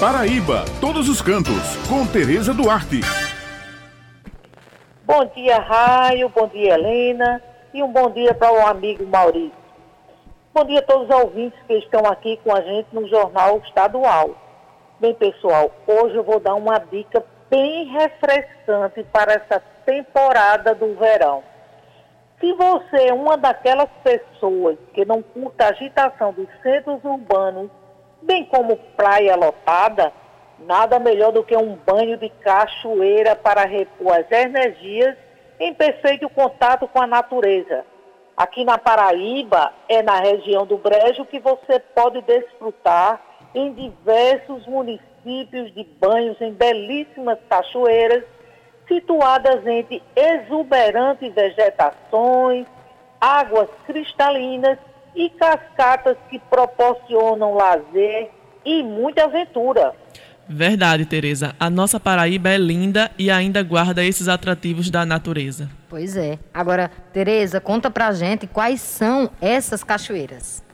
Paraíba, todos os cantos, com Tereza Duarte. Bom dia, Raio, bom dia, Helena, e um bom dia para o amigo Maurício. Bom dia a todos os ouvintes que estão aqui com a gente no Jornal Estadual. Bem, pessoal, hoje eu vou dar uma dica bem refrescante para essa temporada do verão. Se você é uma daquelas pessoas que não curta a agitação dos centros urbanos bem como praia lotada, nada melhor do que um banho de cachoeira para repor as energias em perfeito contato com a natureza. Aqui na Paraíba, é na região do Brejo que você pode desfrutar em diversos municípios de banhos em belíssimas cachoeiras situadas entre exuberantes vegetações, águas cristalinas e cascatas que proporcionam lazer e muita aventura. Verdade, Tereza. A nossa Paraíba é linda e ainda guarda esses atrativos da natureza. Pois é. Agora, Tereza, conta pra gente quais são essas cachoeiras.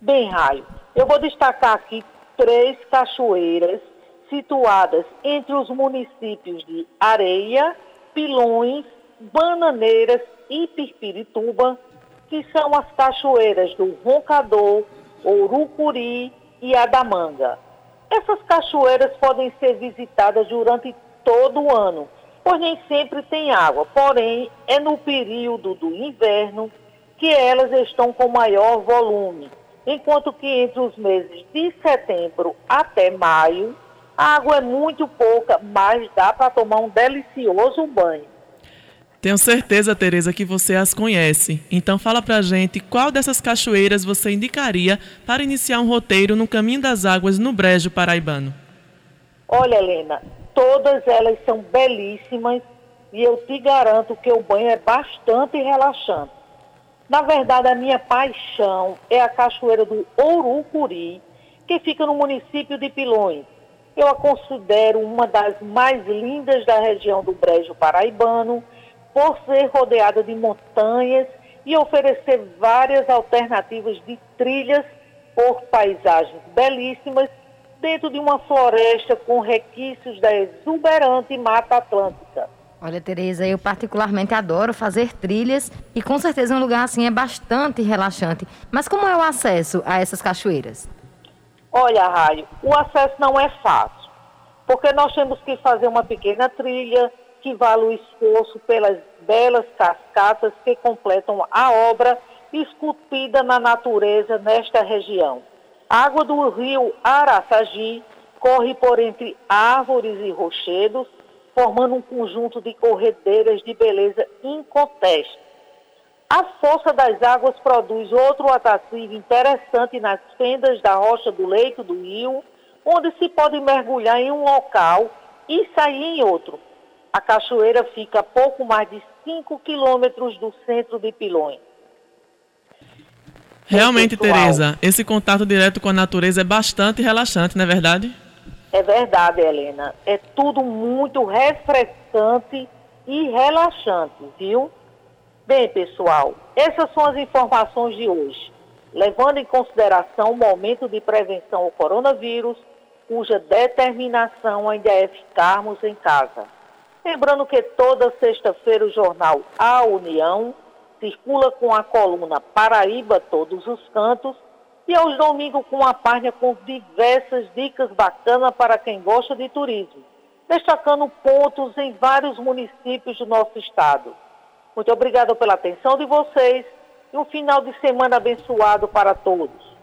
Bem, Raio, eu vou destacar aqui três cachoeiras situadas entre os municípios de Areia, Pilões, Bananeiras e Pirpirituba, que são as cachoeiras do Roncador, Urucuri e Adamanga. Essas cachoeiras podem ser visitadas durante todo o ano, pois nem sempre tem água, porém é no período do inverno que elas estão com maior volume, enquanto que entre os meses de setembro até maio, a água é muito pouca, mas dá para tomar um delicioso banho. Tenho certeza, Tereza, que você as conhece. Então fala pra gente qual dessas cachoeiras você indicaria para iniciar um roteiro no caminho das águas no Brejo Paraibano. Olha, Helena, todas elas são belíssimas e eu te garanto que o banho é bastante relaxante. Na verdade, a minha paixão é a cachoeira do Ourucuri, que fica no município de Pilões. Eu a considero uma das mais lindas da região do Brejo Paraibano por ser rodeada de montanhas e oferecer várias alternativas de trilhas por paisagens belíssimas dentro de uma floresta com requisitos da exuberante Mata Atlântica. Olha, Tereza, eu particularmente adoro fazer trilhas e com certeza um lugar assim é bastante relaxante. Mas como é o acesso a essas cachoeiras? Olha, Raio, o acesso não é fácil, porque nós temos que fazer uma pequena trilha, que vale o esforço pelas belas cascatas que completam a obra esculpida na natureza nesta região. A água do rio Araçagi corre por entre árvores e rochedos, formando um conjunto de corredeiras de beleza inconteste. A força das águas produz outro atrativo interessante nas fendas da rocha do leito do rio, onde se pode mergulhar em um local e sair em outro, a cachoeira fica a pouco mais de 5 quilômetros do centro de Pilões. Realmente, Tereza, esse contato direto com a natureza é bastante relaxante, não é verdade? É verdade, Helena. É tudo muito refrescante e relaxante, viu? Bem, pessoal, essas são as informações de hoje. Levando em consideração o momento de prevenção ao coronavírus, cuja determinação ainda é ficarmos em casa. Lembrando que toda sexta-feira o jornal A União circula com a coluna Paraíba Todos os Cantos e aos domingos com a página com diversas dicas bacanas para quem gosta de turismo, destacando pontos em vários municípios do nosso estado. Muito obrigada pela atenção de vocês e um final de semana abençoado para todos.